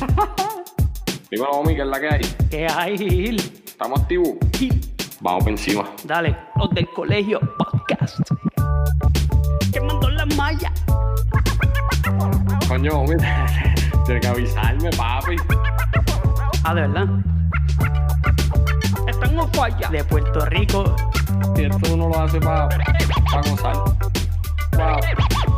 Dímelo, homie, ¿qué es la que hay? ¿Qué hay, Gil? ¿Estamos activos? Gil, Vamos por encima. Dale, los del colegio podcast. Quemando la malla. Coño, homie, tienes que avisarme, papi. Ah, de verdad. Están en falla. De Puerto Rico. Si esto uno lo hace para pa gozar.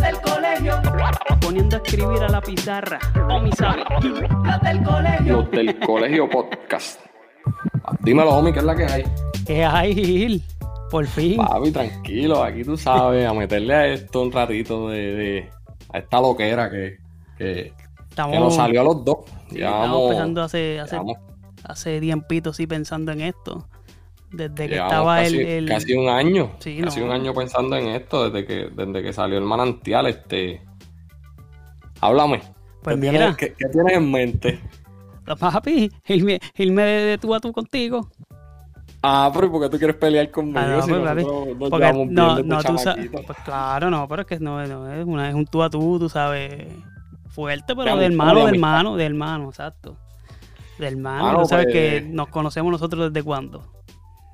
Del colegio. Poniendo a escribir a la pizarra. O mi sabe. La del colegio. Los del colegio podcast. Dímelo, homie, ¿qué es la que hay? ¿Qué hay, Gil? Por fin. Papi, tranquilo, aquí tú sabes, a meterle a esto un ratito de, de- a esta loquera que, que, Estamos, que nos salió a los dos. sí, Ya estamos vamos- empezando hace, hace, hace tiempito, sí, pensando en esto. Desde que llevamos estaba casi, el, el- casi un año, Sí, casi no. un año pensando en esto, desde que, desde que salió el manantial, este. Háblame. Pues ¿Qué, mira. tienes, qué- qué tienes en mente? Papi, irme, irme de, de tú a tú contigo. Ah, pero ¿y ¿por qué tú quieres pelear conmigo Ah, no, si pues, nos Porque no, no, tú sabes. Pues claro, no, pero es que no, no, es, una, es un tú a tú, tú sabes. Fuerte, pero De de hermano, de hermano, de hermano, exacto. De hermano, Mano, tú sabes pues- que nos conocemos nosotros desde cuándo.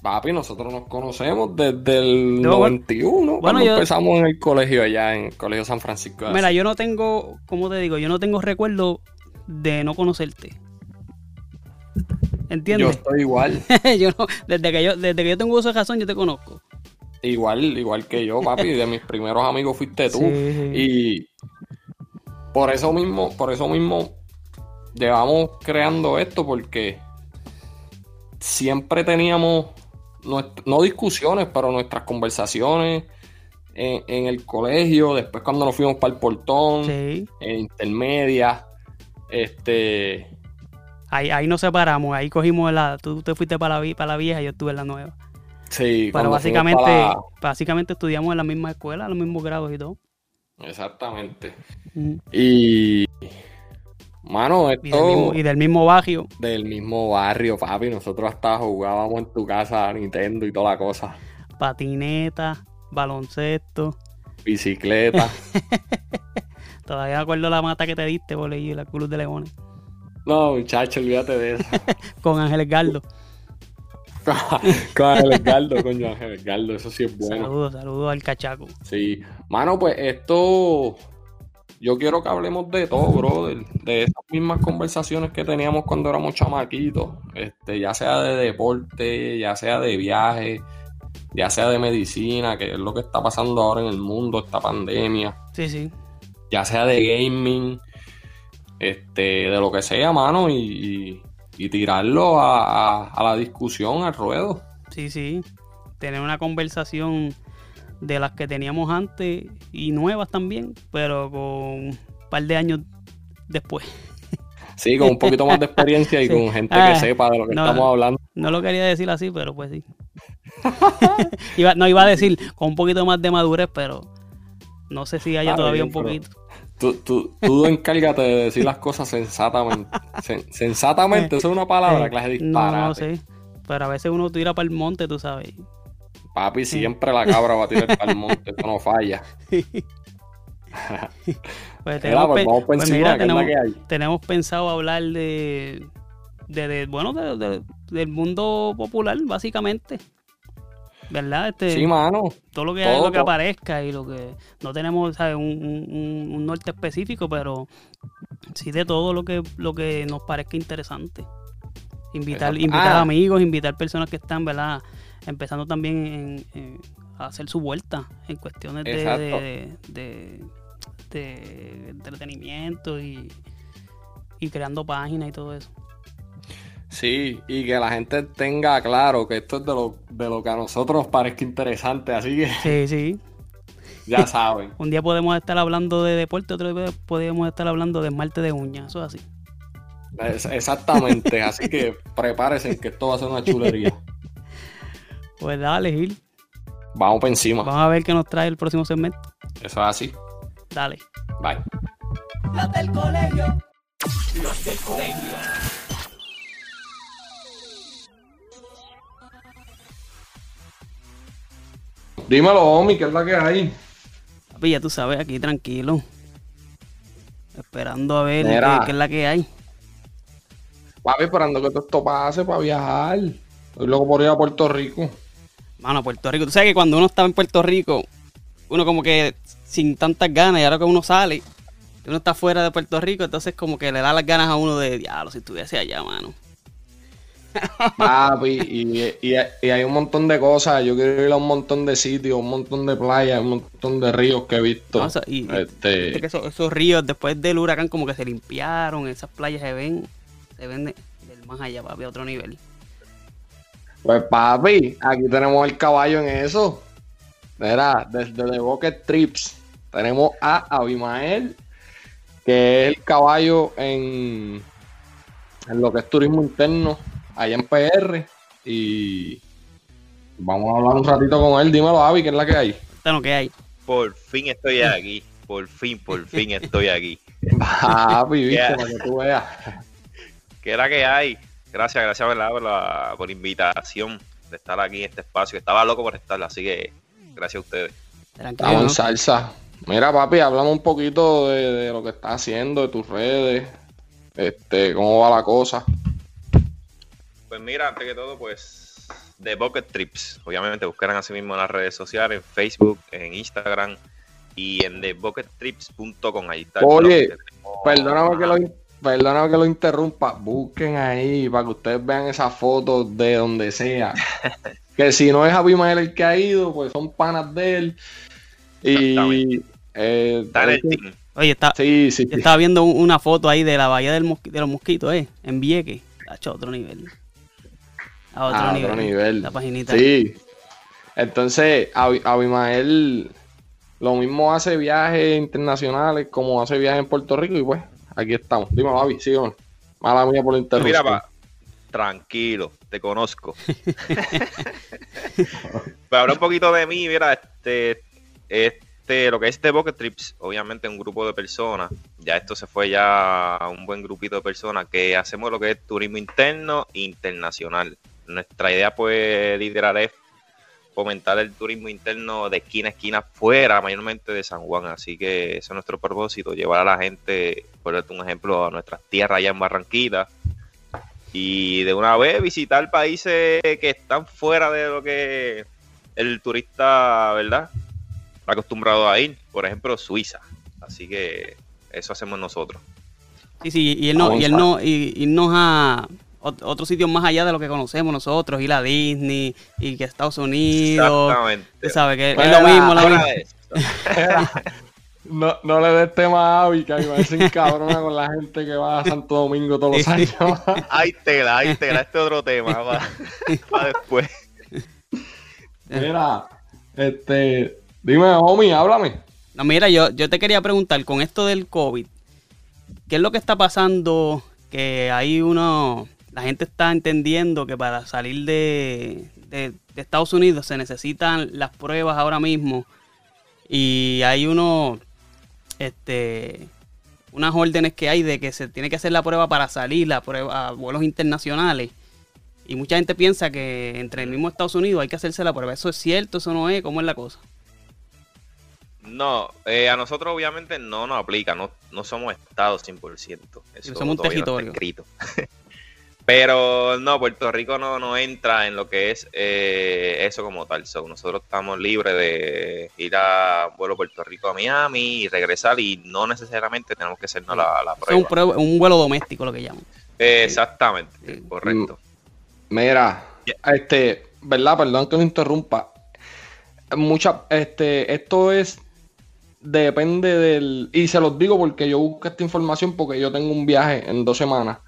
Papi, nosotros nos conocemos desde el Yo, bueno, 91, cuando yo- empezamos en el colegio allá, en el colegio San Francisco. Mira, yo no tengo, ¿cómo te digo? Yo no tengo recuerdo de no conocerte. Yo ¿Entiendes? estoy igual, Yo no, desde que yo, desde que yo tengo uso de razón, yo te conozco. igual, igual que yo, papi. De mis primeros amigos fuiste tú. Sí. Y por eso mismo, por eso mismo llevamos creando esto, porque siempre teníamos, no discusiones, pero nuestras conversaciones en, en el colegio, después cuando nos fuimos para el portón, Sí. en intermedia, este, Ahí, ahí nos separamos, ahí cogimos la. Tú te fuiste para la, vi- para la vieja y yo estuve en la nueva. sí, Pero básicamente, para básicamente estudiamos en la misma escuela, los mismos grados y todo. Exactamente. Mm. Y, mano, Y, del esto mismo, y del mismo barrio. del mismo barrio, papi. Nosotros hasta jugábamos en tu casa Nintendo y toda la cosa. Patineta, baloncesto. Bicicleta. Todavía me acuerdo la mata que te diste por ahí, la Cruz de Leones. no, muchacho, olvídate de eso. Con Ángel Gardo. Con Ángel Edgardo, coño, Ángel Edgardo, eso sí es bueno. Saludos, saludos al cachaco. Sí. Mano, pues esto. Yo quiero que hablemos de todo, brother. De esas mismas conversaciones que teníamos cuando éramos chamaquitos. Este, ya sea de deporte, ya sea de viaje, ya sea de medicina, que es lo que está pasando ahora en el mundo, esta pandemia. Sí, sí. Ya sea de gaming, este, de lo que sea, mano, y, y- y tirarlo a, a- a la discusión, al ruedo. Sí, sí. Tener una conversación de las que teníamos antes y nuevas también, pero con un par de años después. Sí, con un poquito más de experiencia y Sí. con gente Ah, que sepa de lo que no. estamos hablando. No lo quería decir así, pero pues sí. Iba- no iba a decir con un poquito más de madurez, pero no sé si haya Está todavía bien, un poquito. Tú, tú, tú encárgate de decir las cosas sensatamente. Sen- sensatamente, eso es una palabra, Eh, clase de no, disparate. no sé. Pero a veces uno tira para el monte, tú sabes. Papi, siempre la cabra va a tirar para el monte, eso no falla. Pues tenemos, pues pues mira, pensado hablar de, de, de- bueno, de- de- del mundo popular, básicamente. ¿Verdad? Este, Sí, mano. todo lo que, todo, lo que aparezca y lo que no tenemos ¿sabes? Un, un- un- un norte específico, pero sí de todo lo que, lo que nos parezca interesante. Invitar, Exacto. invitar Ah. amigos, invitar personas que están, ¿verdad? Empezando también en- en- a hacer su vuelta en cuestiones de, Exacto. de, de- de entretenimiento y, y creando páginas y todo eso. Sí, y que la gente tenga claro que esto es de lo, de lo que a nosotros nos parezca interesante, así que Sí, sí. ya saben. Un día podemos estar hablando de deporte, otro día podemos estar hablando de esmalte de uñas, eso es así. Es- exactamente, así que prepárense que esto va a ser una chulería. Pues dale, Gil. Vamos por encima. Vamos a ver qué nos trae el próximo segmento. Eso es así. Dale. Bye. Los del colegio. Dímelo, Omi, ¿qué es la que hay? Papi, ya tú sabes, aquí tranquilo. Esperando a ver qué es la que hay. Papi, esperando que todo esto pase para viajar. Estoy loco por ir a Puerto Rico. Mano, Puerto Rico. Tú sabes que cuando uno estaba en Puerto Rico, uno como que sin tantas ganas, y ahora que uno sale, uno está fuera de Puerto Rico, entonces como que le da las ganas a uno de diablo si estuviese allá, mano. Papi, y, y- y hay un montón de cosas. Yo quiero ir a un montón de sitios, un montón de playas, un montón de ríos que he visto. No, o sea, y- Este, que esos, esos ríos después del huracán como que se limpiaron, esas playas se ven, se ven de- del más allá, papi, a otro nivel. Pues papi, aquí tenemos el caballo en eso. Mira, desde The Bucket Trips tenemos a Abimael, que es el caballo en, en lo que es turismo interno, allá en PR. Y vamos a hablar un ratito con él. Dímelo, Avi, ¿qué es la que hay? Lo que hay. Por fin estoy aquí. Por fin, por fin estoy aquí. Papi, viste, para que tú veas. ¿Qué era que hay? Gracias, gracias ¿verdad? por la por la invitación de estar aquí en este espacio. Estaba loco por estar, así que gracias a ustedes. Tranquilo. Estamos en ¿no? salsa. Mira, papi, hablamos un poquito de, de lo que estás haciendo, de tus redes, este, cómo va la cosa. Pues mira, antes que todo, pues The Bucket Trips. Obviamente buscarán así mismo en las redes sociales, en Facebook, en Instagram y en thebuckettrips.com. Ahí está. Oye, blog que tenemos. Perdóname que, lo, perdóname que lo interrumpa. Busquen ahí para que ustedes vean esas fotos de donde sea. que si no es Abimael el que ha ido, pues son panas de él. Y. Eh, Está en el team. Oye, está, sí, sí. yo estaba viendo un- una foto ahí de la bahía del de los mosquitos, eh, en Vieques. Tacho, a otro nivel. A otro, a nivel. otro nivel. La paginita. Sí. Entonces, Abi- Abimael lo mismo hace viajes internacionales como hace viajes en Puerto Rico y pues aquí estamos. Dime, Avi, sígueme. Mala mía por la interrupción. Mira, pa, tranquilo, te conozco. Pues habla un poquito de mí, mira, este, este, lo que es The Bucket Trips, obviamente un grupo de personas, ya esto se fue ya a un buen grupito de personas que hacemos lo que es turismo interno e internacional. Nuestra idea, pues, literal es fomentar el turismo interno de esquina a esquina fuera, mayormente de San Juan. Así que ese es nuestro propósito, llevar a la gente, por darte un ejemplo, a nuestras tierras allá en Barranquita. Y de una vez visitar países que están fuera de lo que el turista, ¿verdad? Está acostumbrado a ir. Por ejemplo, Suiza. Así que eso hacemos nosotros. Sí, sí, y él no, y él no, y irnos a ot- otros sitios más allá de lo que conocemos nosotros, ir a Disney y que Estados Unidos. Exactamente. Tú sabes que es lo mismo, la misma. No, no le des tema a Avi, que Avi se encabrona con la gente que va a Santo Domingo todos los años. Hay tela, hay tela. Este otro tema. Va, va después. Mira, este, dime, homie, háblame. No, mira, yo, yo te quería preguntar, con esto del COVID, ¿qué es lo que está pasando? Que hay uno, la gente está entendiendo que para salir de, de- de Estados Unidos se necesitan las pruebas ahora mismo y hay uno, este, unas órdenes que hay de que se tiene que hacer la prueba para salir, la prueba a vuelos internacionales. Y mucha gente piensa que entre el mismo Estados Unidos hay que hacerse la prueba. ¿Eso es cierto? ¿Eso no es? ¿Cómo es la cosa? No, eh, a nosotros obviamente no nos aplica, no, no somos Estado 100%. Eso somos un no territorio. escrito. Pero no, Puerto Rico no, no entra en lo que es eh, eso como tal. So, nosotros estamos libres de ir a vuelo Puerto Rico a Miami y regresar y no necesariamente tenemos que hacernos la, la Eso es un, prueba. prueba- un vuelo doméstico lo que llaman. Eh, exactamente, Sí. correcto. Mira, este, ¿verdad? Perdón que lo interrumpa. Mucha, este, esto es depende del. Y se los digo porque yo busco esta información porque yo tengo un viaje en dos semanas.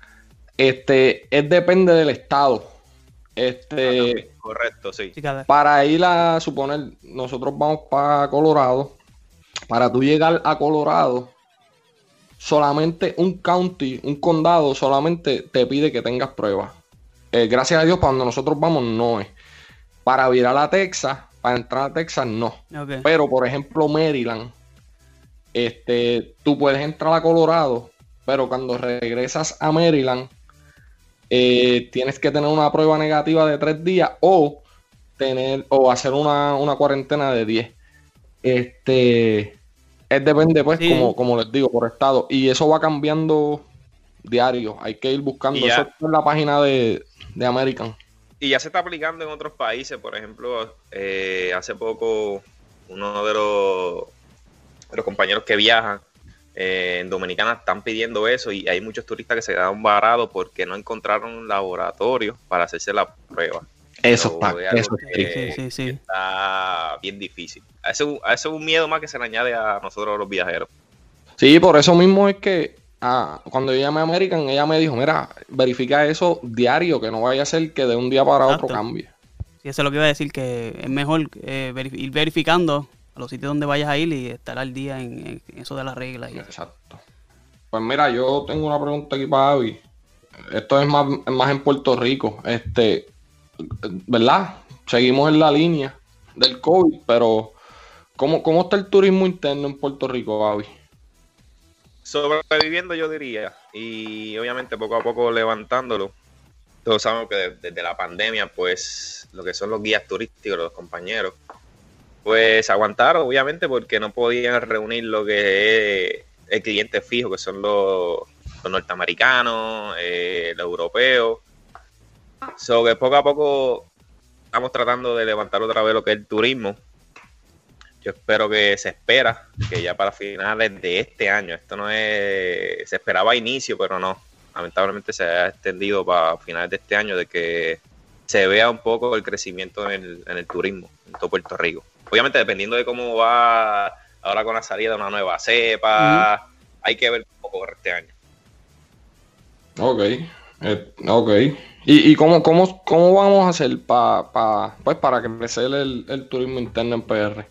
Este, es depende del estado. Este. Ah, correcto, sí. Para ir a suponer, nosotros vamos para Colorado. Para tú llegar a Colorado, solamente un county, un condado, solamente te pide que tengas pruebas. Eh, gracias a Dios, para donde nosotros vamos, no es. Para virar a Texas, para entrar a Texas, no. Pero, por ejemplo, Maryland, este, tú puedes entrar a Colorado, pero cuando regresas a Maryland, eh, tienes que tener una prueba negativa de tres días o tener o hacer una, cuarentena de 10. Este es depende, pues, como, como les digo, por estado. Y eso va cambiando diario. Hay que ir buscando eso en la página de, de American. Y ya se está aplicando en otros países, por ejemplo, eh, hace poco uno de los, de los compañeros que viajan eh, en Dominicana están pidiendo eso y hay muchos turistas que se quedan varados porque no encontraron un laboratorio para hacerse la prueba. Eso está, eso está bien difícil. A eso, es un miedo más que se le añade a nosotros los viajeros. Sí, por eso mismo es que ah, cuando yo llamé a American, ella me dijo, mira, verifica eso diario, que no vaya a ser que de un día para otro cambie. Sí, eso es lo que iba a decir, que es mejor eh, ir verificando a los sitios donde vayas a ir y estar al día en, eso de las reglas. Exacto. Pues mira, yo tengo una pregunta aquí para Avi. Esto es más, más en Puerto Rico. Este, ¿verdad? Seguimos en la línea del COVID, pero ¿cómo, cómo está el turismo interno en Puerto Rico, Avi? Sobreviviendo, yo diría, y obviamente poco a poco levantándolo. Todos sabemos que desde la pandemia, pues lo que son los guías turísticos, los compañeros, pues aguantaron, obviamente, porque no podían reunir lo que es el cliente fijo, que son los, norteamericanos, eh, los europeos. So que poco a poco estamos tratando de levantar otra vez lo que es el turismo. Yo espero que se espera, que ya para finales de este año, esto no es, se esperaba a inicio, pero no, lamentablemente se ha extendido para finales de este año, de que se vea un poco el crecimiento en el turismo en todo Puerto Rico obviamente dependiendo de cómo va ahora con la salida de una nueva cepa, hay que ver un poco este año. Ok, eh, ok. ¿Y, y cómo, cómo, cómo, vamos a hacer pa, pues para crecer el, el turismo interno en PR?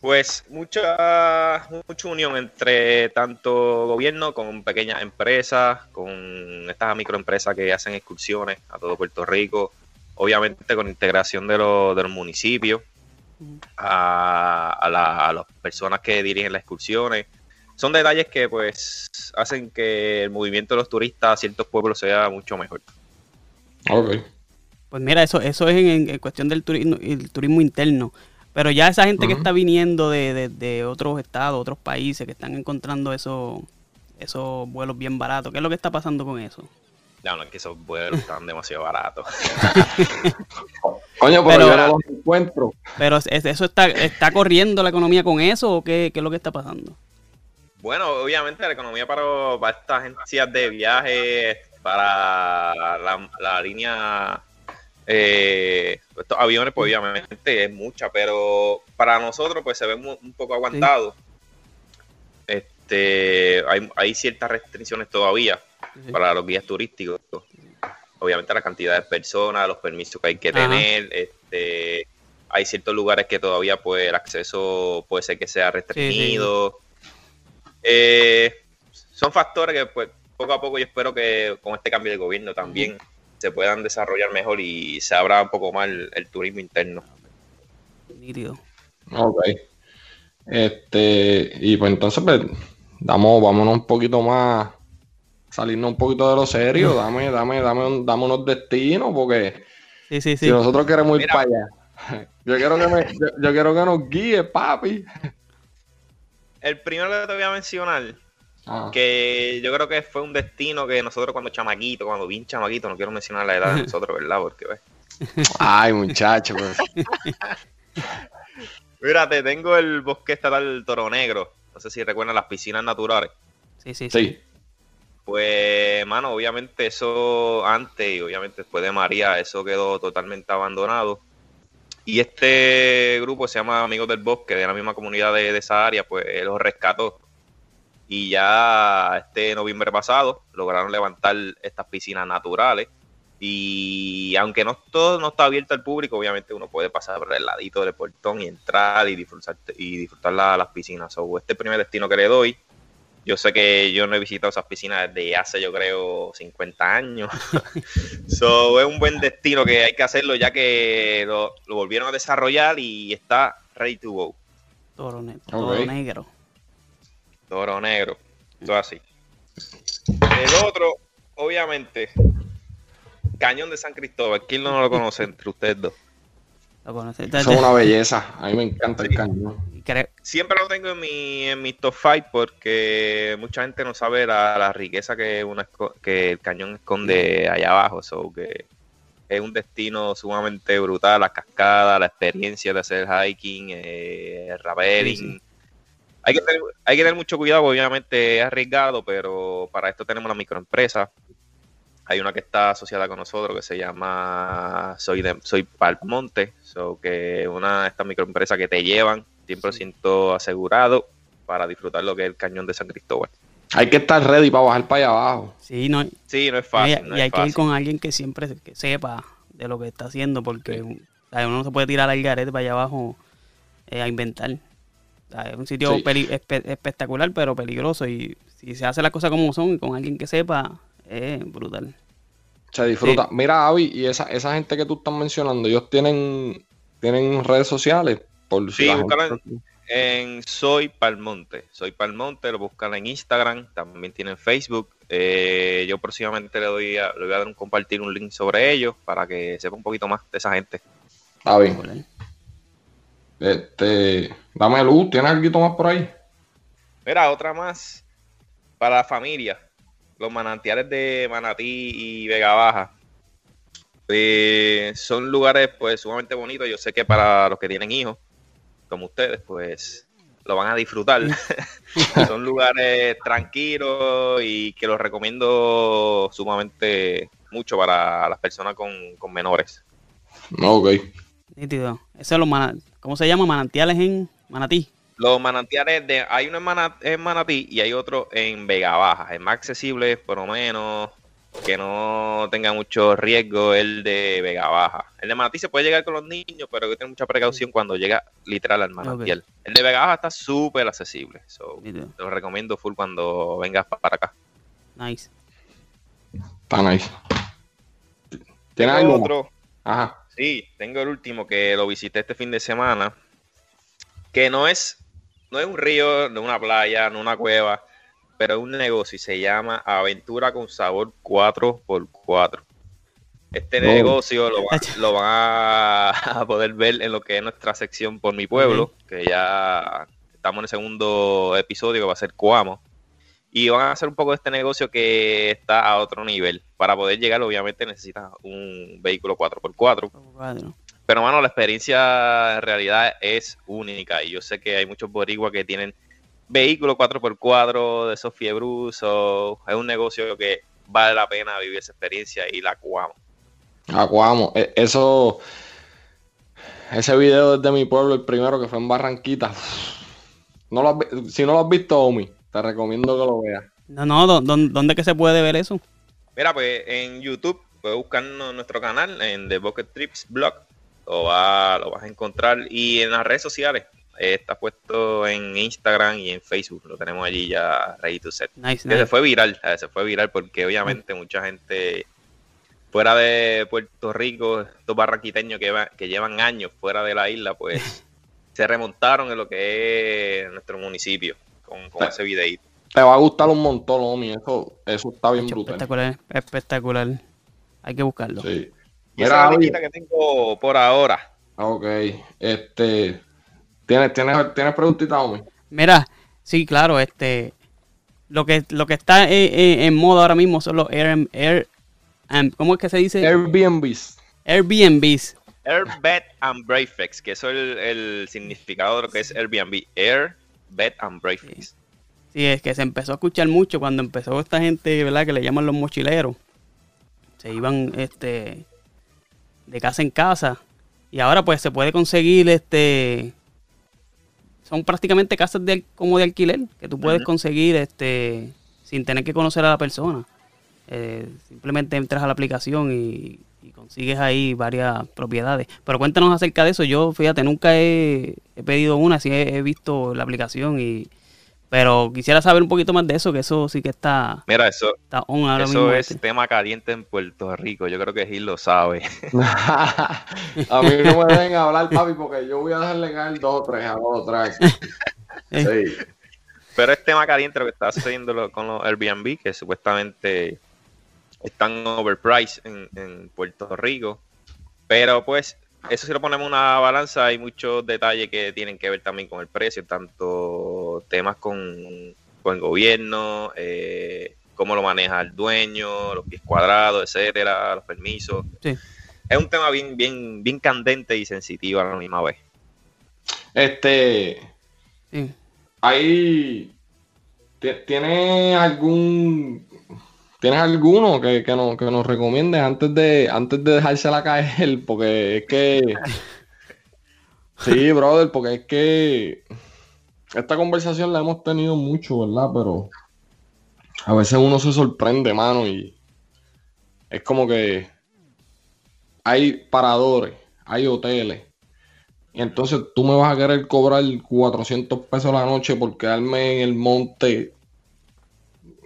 Pues mucha, mucha unión entre tanto gobierno con pequeñas empresas, con estas microempresas que hacen excursiones a todo Puerto Rico, obviamente con integración de, los municipios, a, las personas que dirigen las excursiones. Son detalles que pues hacen que el movimiento de los turistas a ciertos pueblos sea mucho mejor. Ok. Pues mira, eso, eso es en, cuestión del turismo, el turismo interno. Pero ya esa gente que está viniendo de, otros estados, otros países, que están encontrando esos, esos vuelos bien baratos, ¿qué es lo que está pasando con eso? No, no, es que esos vuelos están demasiado baratos. Coño, pero, yo no los encuentro. Pero eso está, está corriendo la economía con eso o qué, qué es lo que está pasando? Bueno, obviamente la economía para, para estas agencias de viaje, para la, línea, eh, estos aviones, pues obviamente es mucha, pero para nosotros pues se ve un, poco aguantado. Este, hay, hay ciertas restricciones todavía para los guías turísticos. Obviamente la cantidad de personas, los permisos que hay que tener, este, hay ciertos lugares que todavía pues el acceso puede ser que sea restringido. Eh, son factores que pues poco a poco yo espero que con este cambio de gobierno también se puedan desarrollar mejor y se abra un poco más el, turismo interno. Ok. Este, y pues entonces pues, damos, vámonos un poquito más salirnos un poquito de lo serio, dame, dame, dame, dame unos destinos, porque si nosotros queremos ir para allá, yo quiero que me, yo, quiero que nos guíe, papi. El primero que te voy a mencionar, ah. que yo creo que fue un destino que nosotros cuando chamaquito, cuando bien chamaquito, no quiero mencionar la edad de nosotros, ¿verdad? Porque ves. Ay, muchacho, pues. Mira, te tengo el bosque estatal Toro Negro. No sé si recuerdan las piscinas naturales. Sí, sí, sí. Pues, mano, obviamente eso antes y obviamente después de María, eso quedó totalmente abandonado. Y este grupo se llama Amigos del Bosque, de la misma comunidad de, esa área, pues los rescató. Y ya este noviembre pasado lograron levantar estas piscinas naturales. Y aunque no todo no está abierto al público, obviamente uno puede pasar por el ladito del portón y entrar y disfrutar, y disfrutar la- las piscinas. So, este primer destino que le doy, yo sé que yo no he visitado esas piscinas desde hace, yo creo, 50 años. so, es un buen destino que hay que hacerlo ya que lo, lo volvieron a desarrollar y está ready to go. Toro, ne- toro negro. Toro negro. Todo así. El otro, obviamente, Cañón de San Cristóbal. ¿Quién no lo conoce entre ustedes dos? Lo conoces. Eso es una belleza. A mí me encanta el cañón. Creo- Siempre lo tengo en mi, en mi top 5 porque mucha gente no sabe la, la riqueza que, una, que el cañón esconde allá abajo. So que es un destino sumamente brutal, las cascadas, la experiencia de hacer hiking, eh, el rappelling. Sí, sí. Hay, que tener, hay que tener mucho cuidado, obviamente es arriesgado, pero para esto tenemos la microempresa. Hay una que está asociada con nosotros que se llama Soy de, Soy Palmonte, so que una de estas microempresas que te llevan 100% asegurado para disfrutar lo que es el cañón de San Cristóbal. Hay que estar ready para bajar para allá abajo. Sí, no, Sí, no es y, fácil. no y es hay que ir con alguien que siempre que sepa de lo que está haciendo, porque o sea, uno no se puede tirar al garete para allá abajo eh, a inventar. O sea, es un sitio Sí. peli- espe- espectacular, pero peligroso. Y si se hace las cosas como son y con alguien que sepa, es brutal. Se disfruta. Mira, Avi, y esa, esa gente que tú estás mencionando, ellos tienen, tienen redes sociales. Por Sí, búscalo En Soy Palmonte. Soy Palmonte, lo buscan en Instagram, también tienen Facebook. Eh, yo próximamente le doy a, le voy a dar un compartir un link sobre ellos para que sepa un poquito más de esa gente. Avi, brutal. este, dame luz, ¿tienes algo más por ahí? Mira, otra más para la familia. Los manantiales de Manatí y Vega Baja. Eh, son lugares pues sumamente bonitos. Yo sé que para los que tienen hijos, como ustedes, pues lo van a disfrutar. son lugares tranquilos y que los recomiendo sumamente mucho para las personas con, con menores. No, ok. Nítido. Eso es los mana- ¿Cómo se llama? Manantiales en Manatí. Los manantiales de hay uno en, Mana- en Manatí y hay otro en Vega Baja. El más accesible, por lo menos, que no tenga mucho riesgo, el de Vega Baja. El de Manatí se puede llegar con los niños, pero hay que tener mucha precaución cuando llega literal al manantial. El de Vega Baja está súper accesible. So, te lo recomiendo full cuando vengas pa- para acá. Nice. Está nice. ¿Tienes Tengo algo? otro. Ajá. Sí, tengo el último que lo visité este fin de semana, que no es, no es un río, no una playa, no una cueva, pero es un negocio y se llama Aventura con Sabor 4x4. Este negocio lo, va- lo van a, poder ver en lo que es nuestra sección por mi pueblo, que ya estamos en el segundo episodio que va a ser Cuamo. Y van a hacer un poco de este negocio que está a otro nivel. Para poder llegar, obviamente, necesitas un vehículo 4x4. Cuadro. Pero, mano, la experiencia en realidad es única. Y yo sé que hay muchos boricuas que tienen vehículos 4x4 de esos fiebrusos. Es un negocio que vale la pena vivir esa experiencia y la cuamo. Acuamo. E- Eso. Ese video desde mi pueblo, el primero que fue en Barranquita. No lo has si no lo has visto, Omi, te recomiendo que lo veas. No, no, ¿dó- dó- ¿dónde que se puede ver eso? Mira, pues en YouTube puedes buscar nuestro canal en The Bucket Trips Blog. Lo, va- lo vas a encontrar. Y en las redes sociales. Eh, está puesto en Instagram y en Facebook. Lo tenemos allí ya ready to set. Nice, Que se fue viral, eh, se fue viral porque obviamente mucha gente fuera de Puerto Rico, estos barranquiteños que, va- que llevan años fuera de la isla, pues se remontaron en lo que es nuestro municipio con, con ese videíto. Te va a gustar un montón, Omi. Eso, eso está bien Hecho, brutal. espectacular, espectacular. Hay que buscarlo. Sí. Y esa es Mira, la que tengo por ahora. Ok. Este. ¿Tienes, tienes, ¿tienes preguntitas? Mira, sí, claro, este lo que lo que está en, en- en moda ahora mismo son los Air, Air um, ¿cómo es que se dice? Airbnbs. Airbnbs. Air, Bed and Breakfast, que eso es el, el significado de lo que es Airbnb. Air, Bed and Breakfast. Sí, es que se empezó a escuchar mucho cuando empezó esta gente, ¿verdad? Que le llaman los mochileros. Se iban este de casa en casa Y ahora pues se puede conseguir este son prácticamente casas de, como de alquiler que tú puedes conseguir este sin tener que conocer a la persona. Eh, simplemente entras a la aplicación y, consigues ahí varias propiedades. Pero cuéntanos acerca de eso. Yo, fíjate, nunca he, pedido una, sí he, visto la aplicación y... Pero quisiera saber un poquito más de eso, que eso sí que está... Mira, eso, está eso es este. tema caliente en Puerto Rico. Yo creo que Gil lo sabe. a mí no me deben hablar, papi, porque yo voy a dejarle caer dos o tres a dos o tres. Sí. Pero es tema caliente lo que está sucediendo con los Airbnb, que supuestamente están overpriced en, en Puerto Rico. Pero pues, eso si lo ponemos en una balanza, hay muchos detalles que tienen que ver también con el precio, tanto temas con, con el gobierno, eh, cómo lo maneja el dueño, los pies cuadrados, etcétera, los permisos. Es un tema bien, bien, bien candente y sensitivo a la misma vez. Este. Hay. ¿Tiene algún ¿Tienes alguno que, que, no, que nos recomiendes antes de, antes de dejársela caer? Porque es que. Sí, brother, porque es que. Esta conversación la hemos tenido mucho, ¿verdad? Pero. A veces uno se sorprende, mano, y. Es como que. Hay paradores, hay hoteles. Y entonces tú me vas a querer cobrar 400 pesos la noche por quedarme en el monte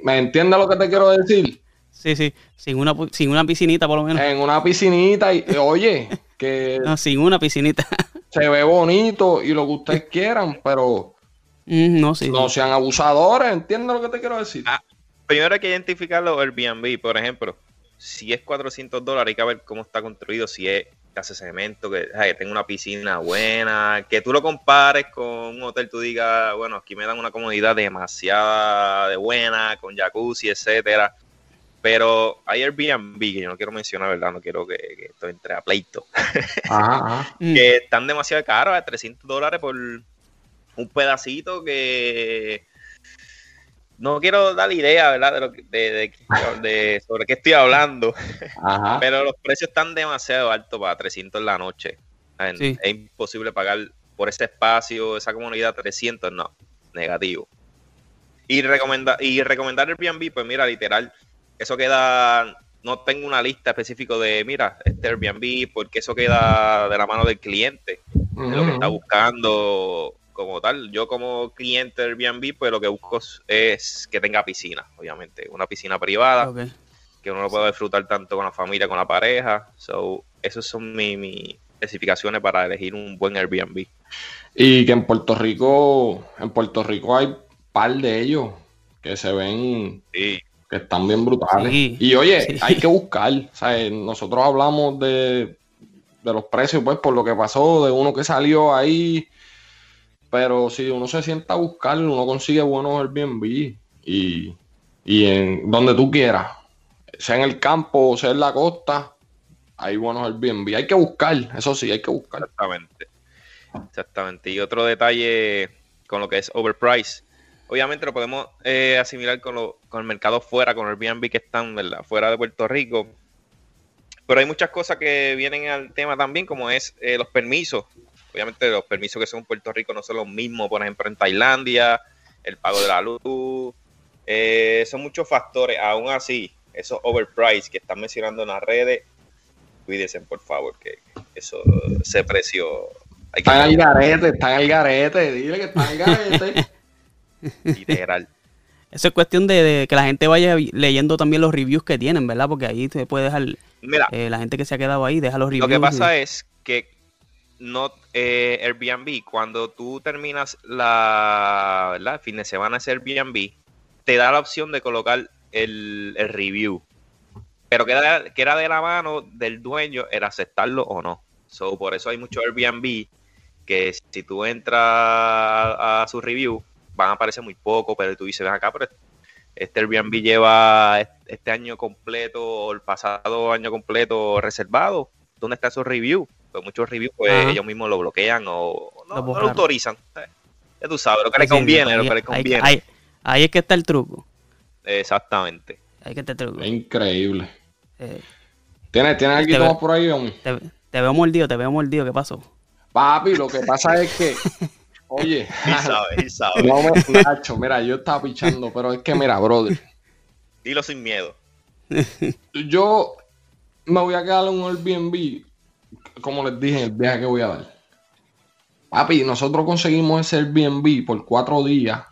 ¿Me entiendes lo que te quiero decir? Sí, sí, sin una, sin una piscinita por lo menos. En una piscinita y, oye, que... No, sin una piscinita. se ve bonito y lo que ustedes quieran, pero mm, no, sí, no sean abusadores, ¿entiendes lo que te quiero decir? Ah, primero hay que identificar los Airbnb, por ejemplo. Si es 400 dólares, hay que ver cómo está construido, si es hace cemento, que, tenga una piscina buena, que tú lo compares con un hotel, tú digas, bueno, aquí me dan una comodidad demasiada de buena, con jacuzzi, etcétera. Pero hay Airbnb, que yo no quiero mencionar, ¿verdad? No quiero que, esto entre a pleito. que están demasiado caros, a 300 dólares por un pedacito que no quiero dar idea, ¿verdad? De, lo de, de, sobre qué estoy hablando. Pero los precios están demasiado altos para 300 en la noche. Es imposible pagar por ese espacio, esa comunidad 300, no, negativo. Y, recomenda, y recomendar el Airbnb, pues mira, literal, eso queda, no tengo una lista específica de, mira, este Airbnb, porque eso queda de la mano del cliente, de lo que está buscando como tal. Yo como cliente del Airbnb, pues lo que busco es que tenga piscina, obviamente. Una piscina privada, que uno lo pueda disfrutar tanto con la familia, con la pareja. So, esas son mis especificaciones para elegir un buen Airbnb. Y que en Puerto Rico, en Puerto Rico hay par de ellos que se ven que están bien brutales. y oye, hay que buscar. Nosotros hablamos de, de los precios, pues, por lo que pasó, de uno que salió ahí pero si uno se sienta a buscarlo, uno consigue buenos Airbnb y, y en donde tú quieras, sea en el campo o sea en la costa, hay buenos Airbnb. Hay que buscar, eso sí, hay que buscar. Exactamente. Exactamente. Y otro detalle con lo que es overprice. Obviamente lo podemos eh, asimilar con, lo, con el mercado fuera, con Airbnb que están ¿verdad? fuera de Puerto Rico. Pero hay muchas cosas que vienen al tema también, como es eh, los permisos. Obviamente los permisos que son en Puerto Rico no son los mismos, por ejemplo, en Tailandia, el pago de la luz, eh, son muchos factores. Aún así, esos overpriced que están mencionando en las redes, cuídense por favor, que eso, ese precio... Hay que está en el garete, está en el garete, dile que está en el garete. Literal. Eso es cuestión de, que la gente vaya leyendo también los reviews que tienen, ¿verdad? Porque ahí se puede dejar. Mira, eh, la gente que se ha quedado ahí deja los reviews. Lo que pasa es que no eh, Airbnb, cuando tú terminas la, ¿verdad? fin de semana ese Airbnb, te da la opción de colocar el, review. Pero que era, de la mano del dueño, era aceptarlo o no. So, por eso hay mucho Airbnb que si tú entras a, su review, van a aparecer muy poco, pero tú dices, ven acá, pero este Airbnb lleva este año completo o el pasado año completo reservado. ¿Dónde está su review? Pues muchos reviews pues ellos mismos lo bloquean o no lo, autorizan. Ya tú sabes, lo que le conviene, lo que le conviene. Ahí, es que está el truco. Exactamente. Ahí que está el truco. increíble. Eh, ¿Tienes, ¿tienes algo más por ahí, te, Te veo mordido, te veo mordido, ¿qué pasó? Papi, lo que pasa es que, oye, sabe, sabe. no me Nacho, mira, yo estaba pichando, pero es que, mira, brother, Dilo sin miedo. yo me voy a quedar en un Airbnb, como les dije el viaje que voy a dar. Papi, nosotros conseguimos ese Airbnb por cuatro días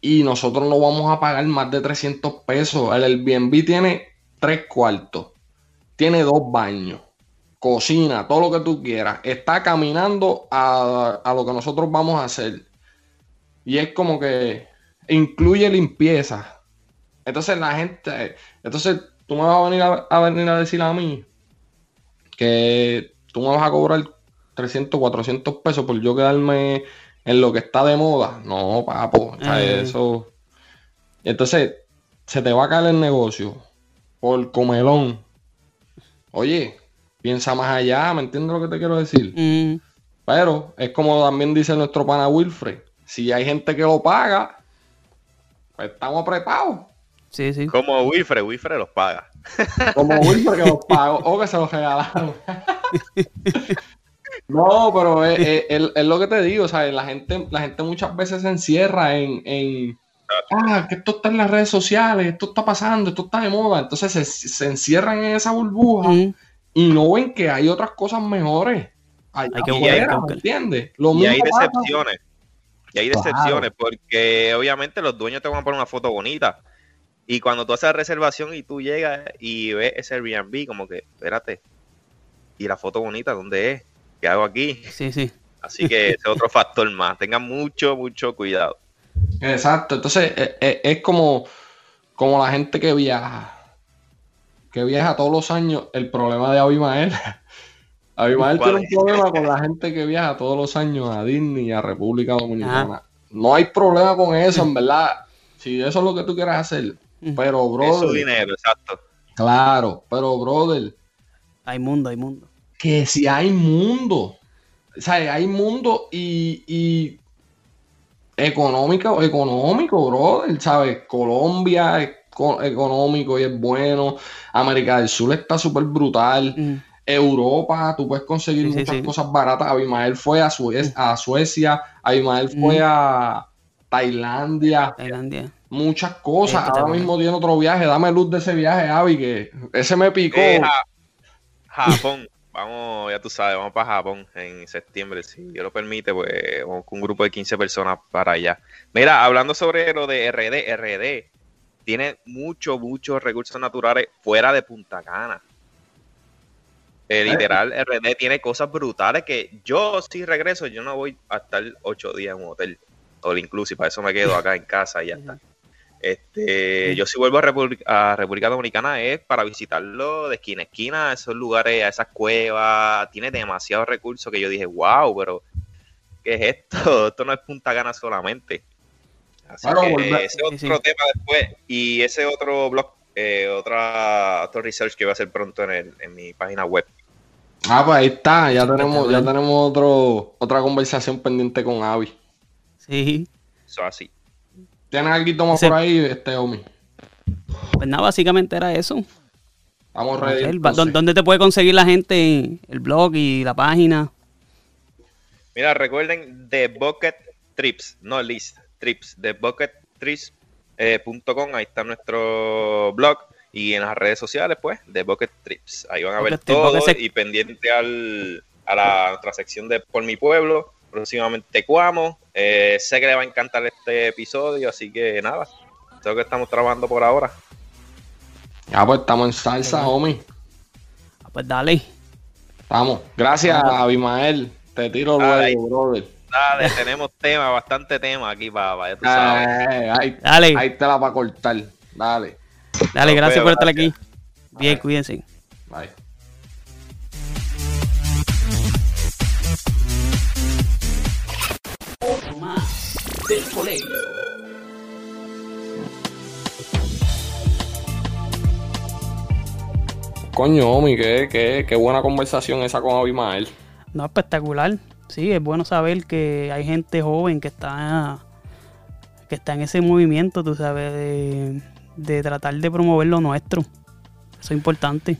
y nosotros no vamos a pagar más de 300 pesos. El Airbnb tiene tres cuartos, tiene dos baños, cocina, todo lo que tú quieras. Está caminando a, a lo que nosotros vamos a hacer. Y es como que incluye limpieza. Entonces la gente, entonces tú me vas a venir a, a venir a decir a mí que tú me vas a cobrar 300, 400 pesos por yo quedarme en lo que está de moda. No, papo, o sea, eso. Entonces, se te va a caer el negocio por comelón. Oye, piensa más allá, ¿me entiendes lo que te quiero decir? Mm, Pero es como también dice nuestro pana Wilfred. Si hay gente que lo paga, pues estamos apretados. sí, sí. Como Wilfred, Wilfred los paga. Como Wilfred que los pagó o que se los regalaron. no, pero es, es- es- lo que te digo, ¿sabes? La gente, la gente muchas veces se encierra en, en, ah, que esto está en las redes sociales, esto está pasando, esto está de moda. Entonces se, se encierran en esa burbuja Mm, y no ven que hay otras cosas mejores. Allá Hay que afuera, buscar, hay que ¿me buscar. entiendes? Lo Y mismo hay pasa- decepciones. Y hay Claro. decepciones porque obviamente los dueños te van a poner una foto bonita. Y cuando tú haces la reservación y tú llegas y ves ese Airbnb, como que, espérate, ¿y la foto bonita dónde es? ¿Qué hago aquí? sí, sí. Así que ese es otro factor más. Tengan mucho, mucho cuidado. Exacto, entonces eh, eh, es como, como la gente que viaja, que viaja todos los años, el problema de Abimael. Abimael ¿Cuál tiene un problema con la gente que viaja todos los años a Disney y a República Dominicana. No hay problema con eso, en verdad. Si eso es lo que tú quieras hacer. Pero, Es su brother, dinero, exacto. claro, pero, brother, Hay mundo, hay mundo. que si hay mundo. O sea, hay mundo y, y económico, económico, brother, ¿sabes? Colombia es co- económico y es bueno. América del Sur está súper brutal. Mm, Europa, tú puedes conseguir Sí, sí, muchas sí. cosas baratas. Abimael fue a, Sue- a Suecia, Abimael fue Mm. a Tailandia, Tailandia. Muchas cosas. Este Ahora también. mismo tiene otro viaje. Dame luz de ese viaje, Avi, que ese me picó. Eh, Ja- Japón. Vamos, ya tú sabes, vamos para Japón en septiembre. Si Dios lo permite, pues vamos con un grupo de 15 personas para allá. Mira, hablando sobre lo de RD, RD tiene muchos, muchos recursos naturales fuera de Punta Cana. Eh, literal, RD tiene cosas brutales que yo si regreso, yo no voy a estar ocho días en un hotel, all inclusive, para eso me quedo acá en casa y ya está. Este, yo si vuelvo a, República- a República Dominicana es para visitarlo de esquina a esquina, a esos lugares, a esas cuevas, tiene demasiados recursos que yo dije, wow, pero ¿qué es esto? Esto no es Punta Gana solamente. Así Claro, que volver- ese Sí, otro sí. tema después y ese otro blog, eh, otra, otro research que voy a hacer pronto en, el- en mi página web. Ah, pues ahí está, ya tenemos, ya tenemos otro, otra conversación pendiente con Avi. Sí. Eso así. ¿Tienes algo más Ese- por ahí, este Omi? Pues nada, básicamente era eso. Estamos ready. El- ¿dó- entonces. ¿Dónde te puede conseguir la gente el blog y la página? Mira, recuerden The Bucket Trips, no list, trips, The Bucket Trips. eh, punto com, ahí está nuestro blog y en las redes sociales, pues, The Bucket Trips. Ahí van a ver Bucket todo se- y pendiente al, a la, nuestra sección de Por mi pueblo, próximamente Cuamo. Eh, sé que le va a encantar este episodio, así que nada, eso es lo que estamos trabajando por ahora. Ya, pues estamos en salsa, Omi. Ah, Pues dale. Estamos. Gracias, Abimael. Te tiro luego, brother. Dale, tenemos tema, bastante tema aquí, papá, ya tú sabes. Eh, ahí, Dale. ahí te la para cortar. Dale. Dale, Nos gracias por estar gracias. aquí. Bien, Bye. cuídense. Bye. Colegio. Coño, Omi, qué, qué, qué buena conversación esa con Abimael. No, espectacular. Sí, es bueno saber que hay gente joven que está que está en ese movimiento, tú sabes, de, de tratar de promover lo nuestro. Eso es importante.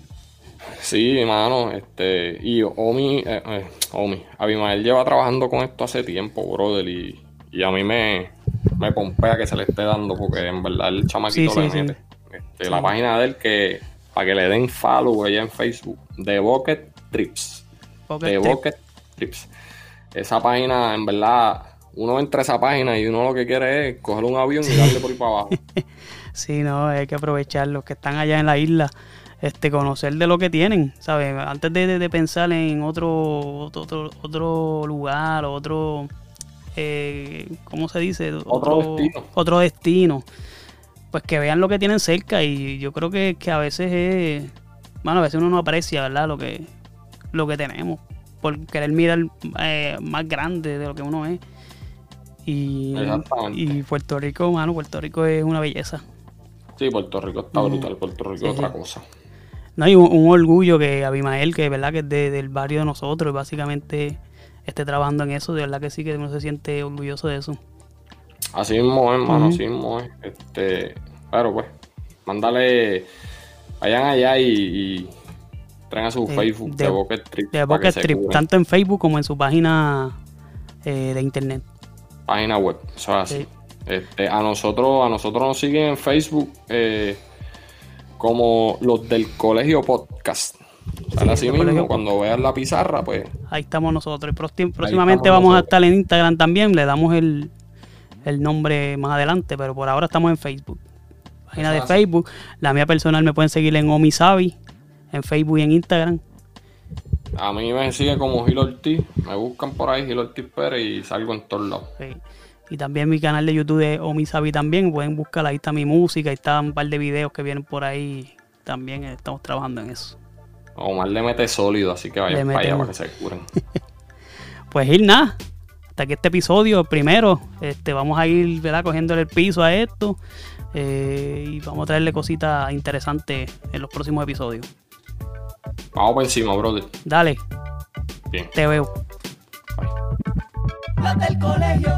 Sí, hermano, este, y Omi, eh, eh, Omi, Abimael lleva trabajando con esto hace tiempo, brother, y, y a mí me, me pompea que se le esté dando, porque en verdad el chamaquito Sí, le sí, sí. mete. Este, La página de él que, para que le den follow allá en Facebook, The Bucket Trips. Pocket The Trip. Bucket Trips. Esa página, en verdad, uno entra a esa página y uno lo que quiere es coger un avión y darle por ahí para abajo. Sí, no, hay que aprovechar los que están allá en la isla, este, conocer de lo que tienen, ¿sabes? Antes de, de- de pensar en otro, otro, otro, otro lugar, otro, eh, ¿cómo se dice? Otro destino. Otro destino. Pues que vean lo que tienen cerca y yo creo que, que a veces es, bueno, a veces uno no aprecia, ¿verdad? Lo que, lo que tenemos, por querer mirar eh, más grande de lo que uno es. Y, y Puerto Rico, mano, Puerto Rico es una belleza. Sí, Puerto Rico está brutal, Puerto Rico Sí, es otra sí. cosa. No, y un, un orgullo que Abimael, que verdad que es de- del barrio de nosotros, básicamente esté trabajando en eso, de verdad que sí que uno se siente orgulloso de eso. Así mismo es, hermano, así mismo es. Este, pero pues, mándale, vayan allá y, y traen a su Eh, Facebook de- de Bucket Trip. De Bucket Trip, tanto en Facebook como en su página eh, de internet. Página web, eso es así. Sí. Este, a nosotros, a nosotros nos siguen en Facebook eh, como los del colegio podcast. Así mismo, cuando veas la pizarra, pues Ahí estamos nosotros. Y próxim- próximamente vamos a estar en Instagram también, le damos el, el nombre más adelante, pero por ahora estamos en Facebook. Página de Eso. Facebook. La mía personal me pueden seguir en Omisabi, en Facebook y en Instagram. a mí me sigue como Gil Ortiz, me buscan por ahí Gil Ortiz Pérez y salgo en todos lados. Sí. Y también mi canal de YouTube de Omisabi también. Pueden buscar, ahí está mi música, ahí está un par de videos que vienen por ahí. También estamos trabajando en eso. Omar le mete sólido, así que vayan para allá para que se curen. Pues ir nada. Hasta que este episodio, primero, este, vamos a ir ¿verdad? cogiéndole el piso a esto. eh, y vamos a traerle cositas interesantes en los próximos episodios. Vamos por encima, brother. Dale, Bien. te veo. Los del colegio.